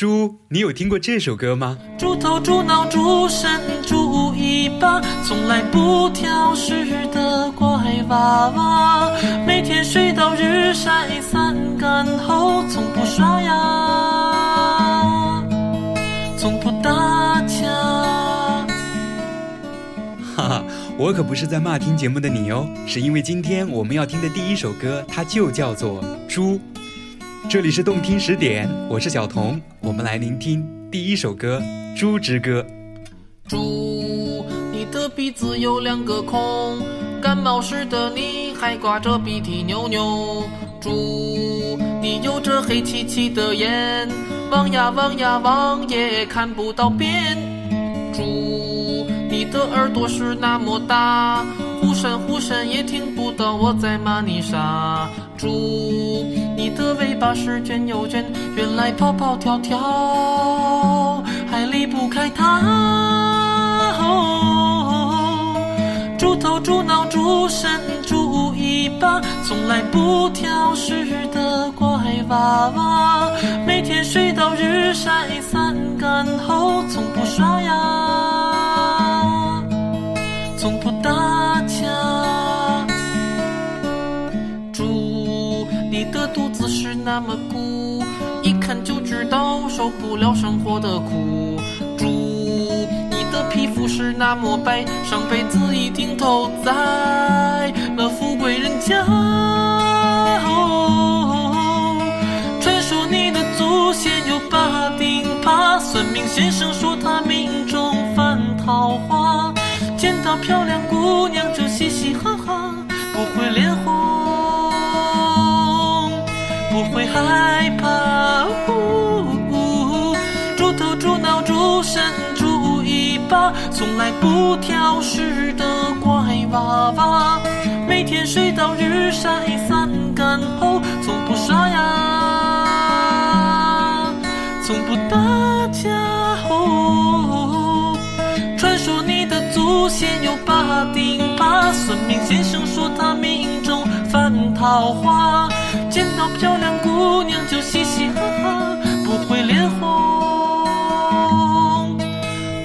猪，你有听过这首歌吗？猪头猪脑猪身猪尾巴，从来不挑食的乖娃娃，每天睡到日晒三竿后，从不刷牙，从不打架。哈哈，我可不是在骂听节目的你哦，是因为今天我们要听的第一首歌，它就叫做《猪》。这里是动听十点，我是小童，我们来聆听第一首歌《猪之歌》。猪，你的鼻子有两个孔，感冒时的你还挂着鼻涕牛牛。猪，你有着黑漆漆的眼，望呀望呀望也看不到边。猪，你的耳朵是那么大。呼声呼声也听不到我在骂你傻猪，你的尾巴是卷又卷，原来跑跑跳跳还离不开它。猪头猪脑猪身猪尾巴，从来不挑食的乖娃娃，每天睡到日晒三竿后，从不刷牙，从不打。那么鼓，一看就知道受不了生活的苦。猪，你的皮肤是那么白，上辈子一定投在了富贵人家。哦传说你的祖先有八丁耙，算命先生说他命中犯桃花，见到漂亮姑娘就嘻嘻哈哈，不会脸红。不会害怕，猪头猪脑猪身猪尾巴，从来不挑食的乖娃娃，每天睡到日晒三竿后，从不刷牙，从不打架。传说你的祖先有八丁耙，算命先生说他命中犯桃花。见到漂亮姑娘就嘻嘻哈哈，不会脸红，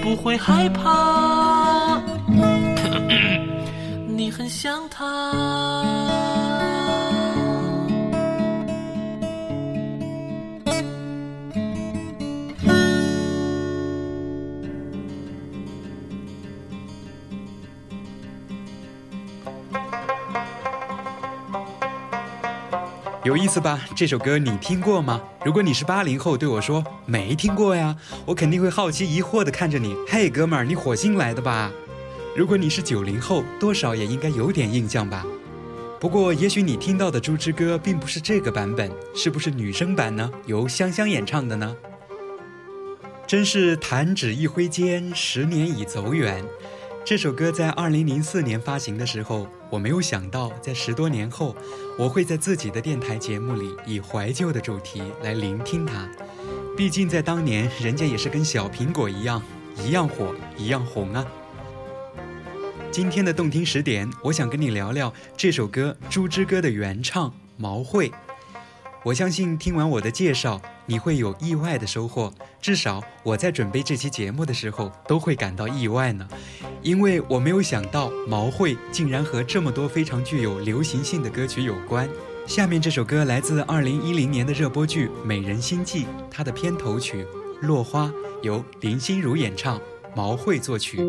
不会害怕，你很像她。有意思吧？这首歌你听过吗？如果你是八零后，对我说没听过呀，我肯定会好奇疑惑的看着你。嘿，哥们儿，你火星来的吧？如果你是九零后，多少也应该有点印象吧？不过，也许你听到的《猪之歌》并不是这个版本，是不是女生版呢？由香香演唱的呢？真是弹指一挥间，十年已走远。这首歌在二零零四年发行的时候，我没有想到，在十多年后，我会在自己的电台节目里以怀旧的主题来聆听它。毕竟在当年，人家也是跟小苹果一样，一样火，一样红啊。今天的动听十点，我想跟你聊聊这首歌《猪之歌》的原唱毛慧。我相信听完我的介绍，你会有意外的收获。至少我在准备这期节目的时候，都会感到意外呢，因为我没有想到毛慧竟然和这么多非常具有流行性的歌曲有关。下面这首歌来自2010年的热播剧《美人心计》，它的片头曲《落花》由林心如演唱，毛慧作曲。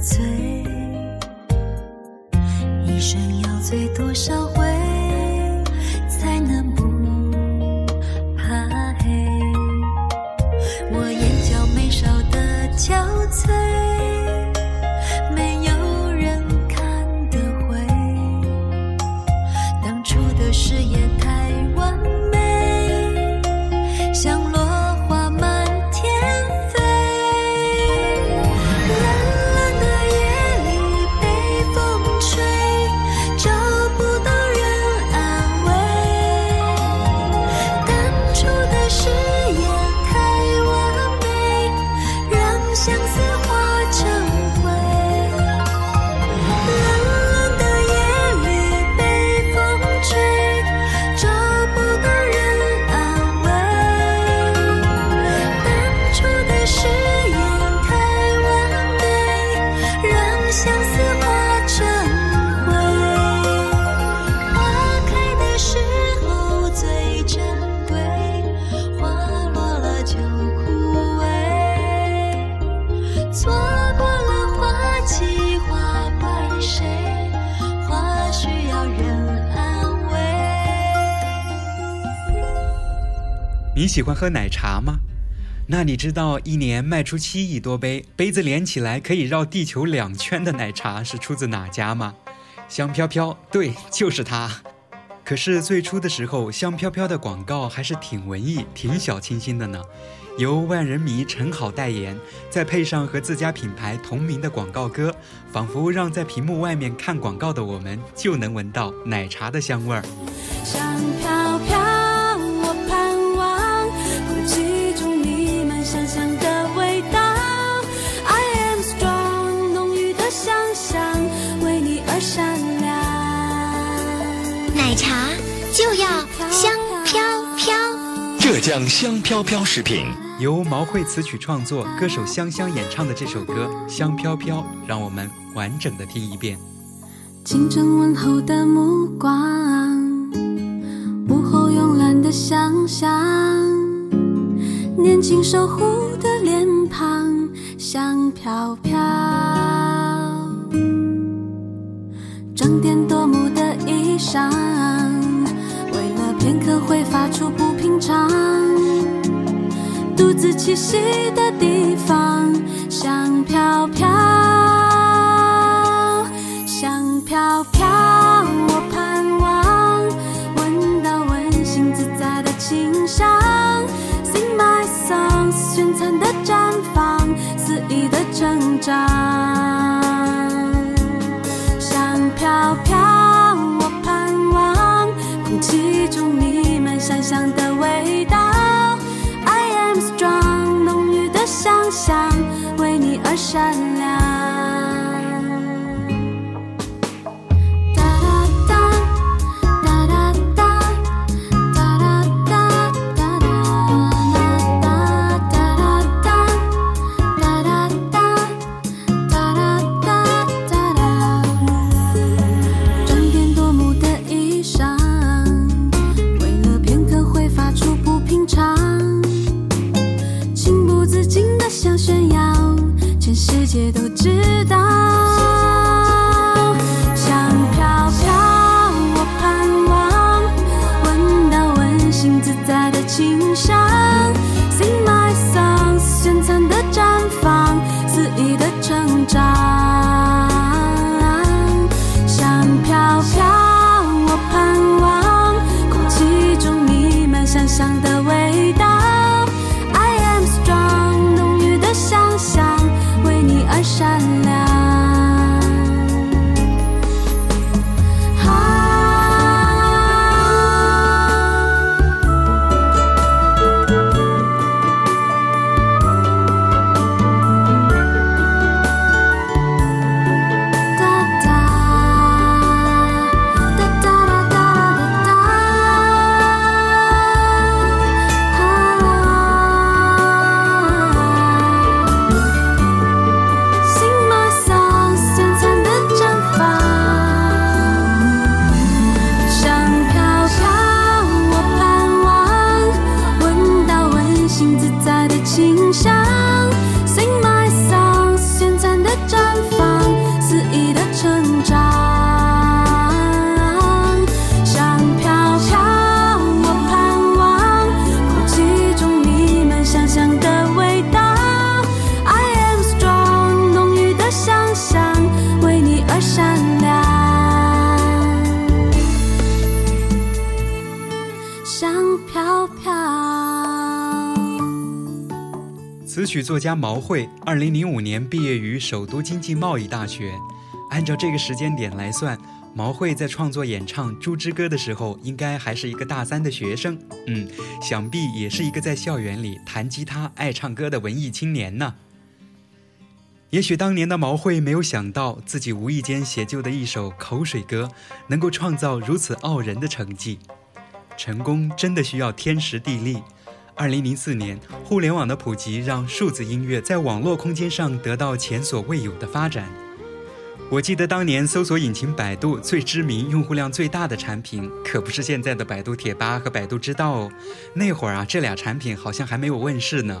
醉？一生要醉多少喜欢喝奶茶吗？那你知道一年卖出七亿多杯，杯子连起来可以绕地球两圈的奶茶是出自哪家吗？香飘飘，对，就是它。可是最初的时候，香飘飘的广告还是挺文艺、挺小清新的呢。由万人迷陈好代言，再配上和自家品牌同名的广告歌，仿佛让在屏幕外面看广告的我们就能闻到奶茶的香味儿。香飘浙江香飘飘食品。由毛慧词曲创作，歌手香香演唱的这首歌《香飘飘》，让我们完整的听一遍。清晨问候的目光，午后慵懒的想象，年轻守护的脸庞，香飘飘。装点夺目的衣裳，为会发出不平常。独自栖息的地方，香飘飘，香飘飘。我盼望闻到温馨自在的清香，Sing my songs，璀璨的绽放，肆意的成长。你而闪亮。哒哒哒，哒哒哒，哒哒哒，哒哒哒，哒哒哒，哒哒哒，哒哒哒，哒哒。装点夺目的衣裳，为了片刻会发出不平常，情不自禁的想炫耀，全世界都知道。曲作家毛慧，二零零五年毕业于首都经济贸易大学。按照这个时间点来算，毛慧在创作演唱《猪之歌》的时候，应该还是一个大三的学生。嗯，想必也是一个在校园里弹吉他、爱唱歌的文艺青年呢。也许当年的毛慧没有想到，自己无意间写就的一首口水歌，能够创造如此傲人的成绩。成功真的需要天时地利。二零零四年，互联网的普及让数字音乐在网络空间上得到前所未有的发展。我记得当年搜索引擎百度最知名、用户量最大的产品，可不是现在的百度贴吧和百度知道哦。那会儿啊，这俩产品好像还没有问世呢。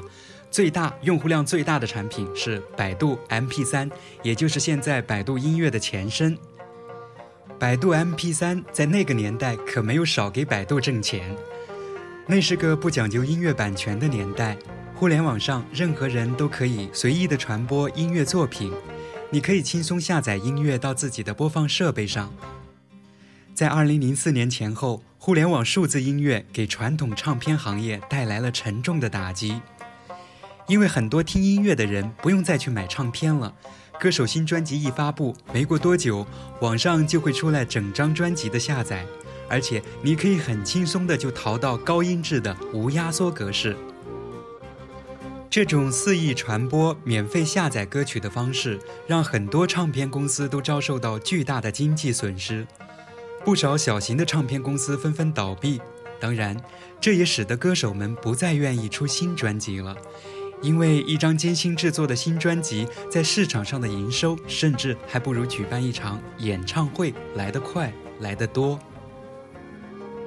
最大、用户量最大的产品是百度 MP3，也就是现在百度音乐的前身。百度 MP3 在那个年代可没有少给百度挣钱。那是个不讲究音乐版权的年代，互联网上任何人都可以随意的传播音乐作品，你可以轻松下载音乐到自己的播放设备上。在二零零四年前后，互联网数字音乐给传统唱片行业带来了沉重的打击。因为很多听音乐的人不用再去买唱片了，歌手新专辑一发布，没过多久，网上就会出来整张专辑的下载，而且你可以很轻松的就淘到高音质的无压缩格式。这种肆意传播、免费下载歌曲的方式，让很多唱片公司都遭受到巨大的经济损失，不少小型的唱片公司纷纷倒闭。当然，这也使得歌手们不再愿意出新专辑了。因为一张精心制作的新专辑，在市场上的营收，甚至还不如举办一场演唱会来得快、来得多。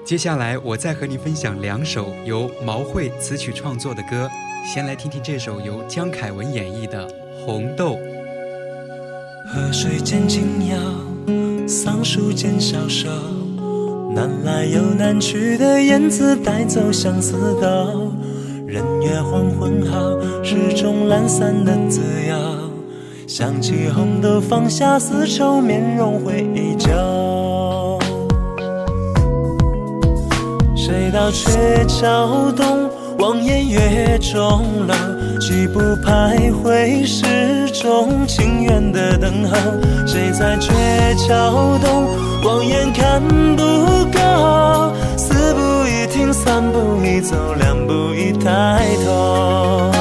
接下来，我再和你分享两首由毛慧词曲创作的歌。先来听听这首由江凯文演绎的《红豆》。河水渐轻摇，桑树渐消瘦，南来又南去的燕子带走相思豆。人约黄昏后，始终懒散的自由。想起红豆，放下丝绸，面容会依旧。到鹊桥东，望眼月中楼。几步徘徊，始终情愿的等候。谁在鹊桥东，望眼看不够。四步一停，三步一走，两步一抬头。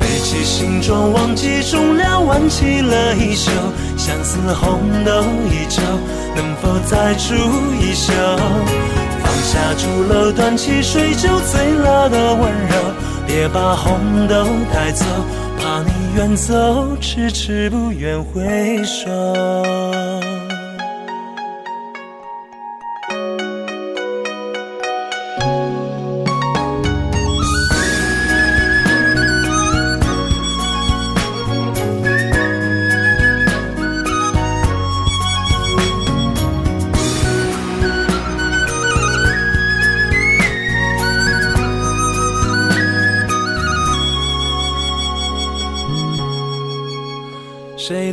背起行装，忘记重量，挽起了衣袖，相思红豆依旧，再煮一宿？放下竹篓，端起水酒，醉了的温柔，别把红豆带走，怕你远走，迟迟不愿回首。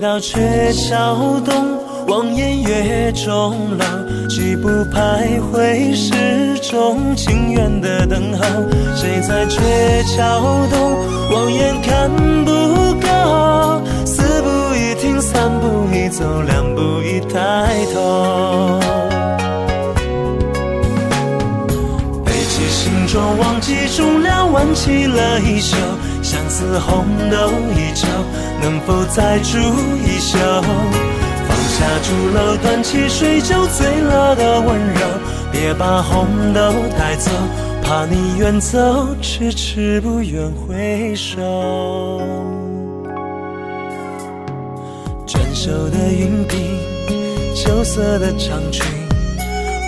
到鹊桥东，望眼月中楼。几步徘徊，始终情愿的等候。谁在鹊桥东，望眼看不够。四步一停，三步一走，两步一抬头。背起行装，忘记重量，挽起了衣袖。相思红豆依旧，能否再煮一宿？放下竹篓，端起水酒，醉了的温柔，别把红豆带走，怕你远走，迟迟不愿回首。转手的云鬓，秋色的长裙，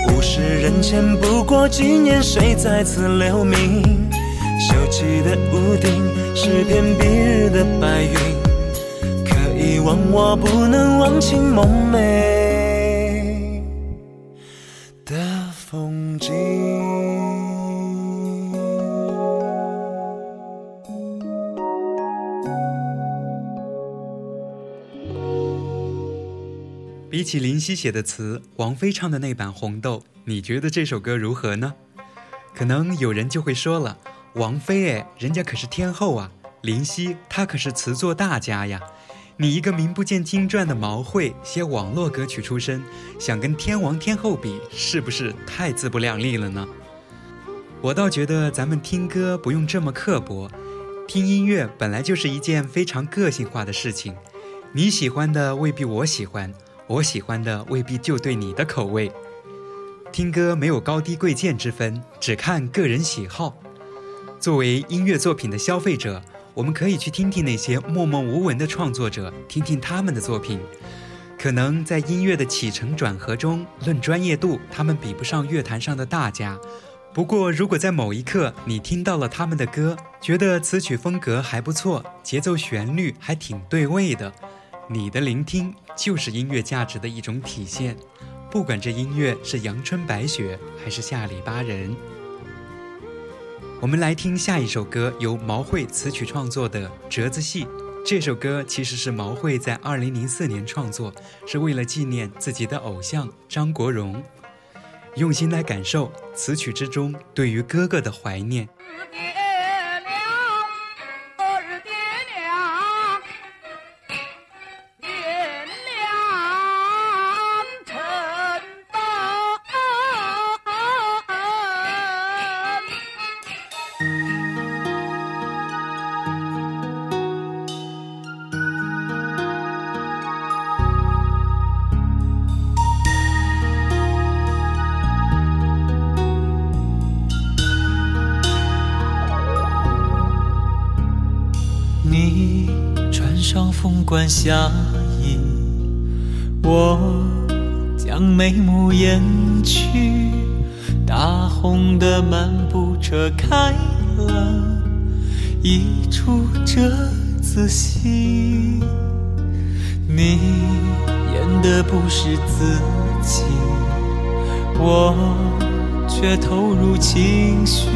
物是人前，不过几年，谁在此留名？锈漆的屋顶，是片蔽日的白云，忘我，不能忘情梦寐的风景。比起林夕写的词，王菲唱的那版《红豆》，你觉得这首歌如何呢？可能有人就会说了，王菲哎，人家可是天后啊，林夕她可是词作大家呀。你一个名不见经传的毛会，写网络歌曲出身，想跟天王天后比，是不是太自不量力了呢？我倒觉得咱们听歌不用这么刻薄，听音乐本来就是一件非常个性化的事情，你喜欢的未必我喜欢，我喜欢的未必就对你的口味。听歌没有高低贵贱之分，只看个人喜好。作为音乐作品的消费者，我们可以去听听那些默默无闻的创作者，听听他们的作品。可能在音乐的起承转合中，论专业度，他们比不上乐坛上的大家。不过，如果在某一刻你听到了他们的歌，觉得词曲风格还不错，节奏旋律还挺对味的，你的聆听就是音乐价值的一种体现。不管这音乐是阳春白雪还是下里巴人。我们来听下一首歌，由毛慧词曲创作的《折子戏》。这首歌其实是毛慧在二零零四年创作，是为了纪念自己的偶像张国荣。用心来感受词曲之中对于哥哥的怀念。凤冠霞衣，我将眉目掩去。大红的漫步车开了一出折子戏，你演的不是自己，我却投入情绪。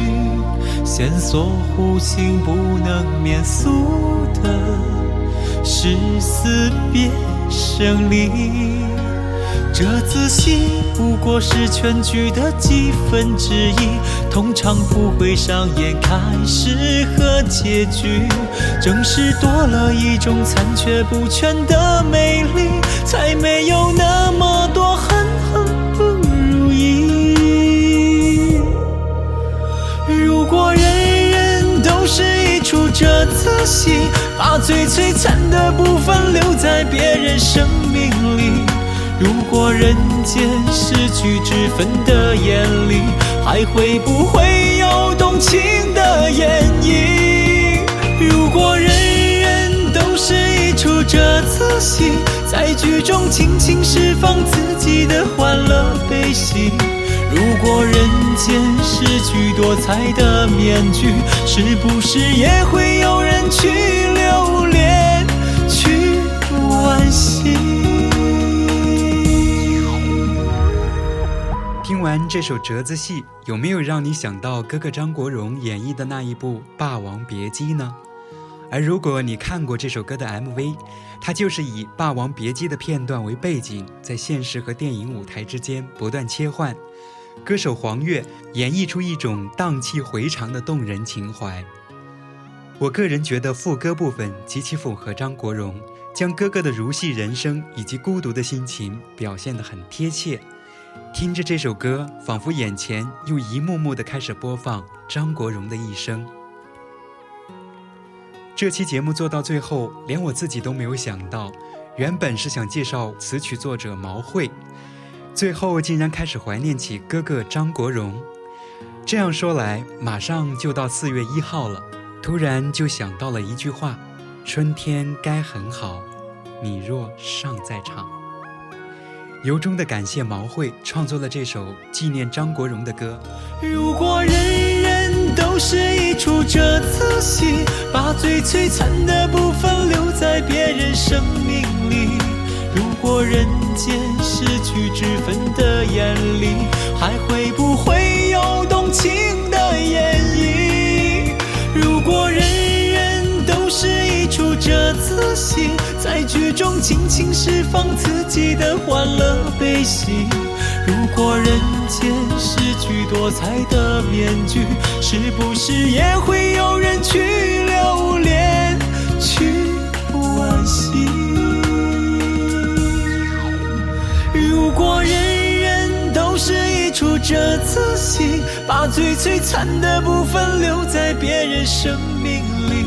线索弧形不能免俗的是死别生离。这子戏不过是全剧的几分之一，通常不会上演开始和结局。正是多了一种残缺不全的美丽，才没有那么一出折子戏，把最璀璨的部分留在别人生命里。如果人间失去之分的眼里，还会不会有动情的演绎？如果人人都是一出折子戏，在剧中尽情释放自己的欢乐悲喜。如果人间失去多彩的面具，是不是也会有人去留恋，去惋惜？听完这首折子戏，有没有让你想到哥哥张国荣演绎的那一部《霸王别姬》呢？而如果你看过这首歌的 MV，它就是以《霸王别姬》的片段为背景，在现实和电影舞台之间不断切换。歌手黄月演绎出一种荡气回肠的动人情怀。我个人觉得副歌部分极其符合张国荣，将哥哥的如戏人生以及孤独的心情表现得很贴切。听着这首歌，仿佛眼前又一幕幕的开始播放张国荣的一生。这期节目做到最后，连我自己都没有想到，原本是想介绍词曲作者毛慧，最后竟然开始怀念起哥哥张国荣。这样说来，马上就到四月一号了，突然就想到了一句话：“春天该很好，你若尚在场。”由衷的感谢毛慧创作了这首纪念张国荣的歌。如果人人都是一出折子戏，把最璀璨的部分留在别人生命过。人间失去之分的眼里，还会不会有动情的演绎？如果人人都是一出折子戏，在剧中尽情释放自己的欢乐悲喜。如果人间失去多彩的面具，是不是也会一出折子戏，把最璀璨的部分留在别人生命里。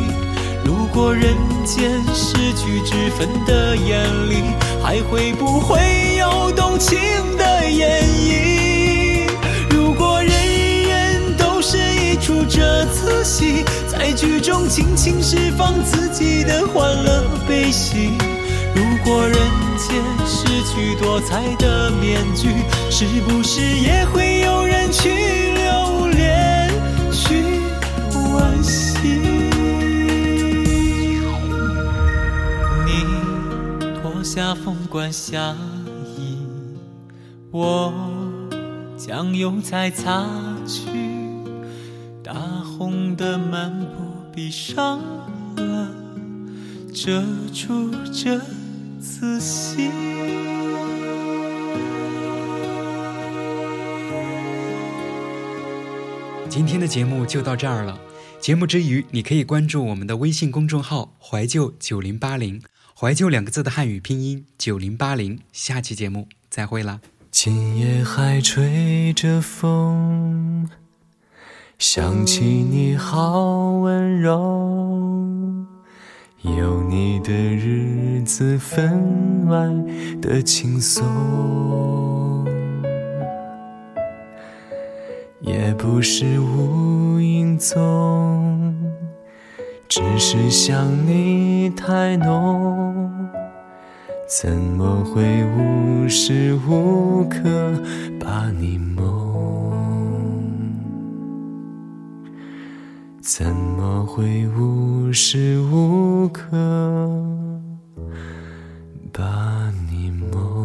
如果人间失去之分的眼里，还会不会有动情的演绎？如果人人都是一出折子戏，在剧中尽情释放自己的欢乐悲喜。如果人间失去多彩的面具，是不是也会有人去留恋，去惋惜？你脱下凤冠霞衣，我将油彩擦去，大红的漫步闭上了遮住这子戏。今天的节目就到这儿了。节目之余，你可以关注我们的微信公众号“怀旧九零八零”，怀旧两个字的汉语拼音九零八零。下期节目再会啦。今夜还吹着风，想起你好温柔，有你的日子分外的轻松，也不是无影踪，只是想你太浓。怎么会无时无刻把你梦？怎么会无时无刻把你梦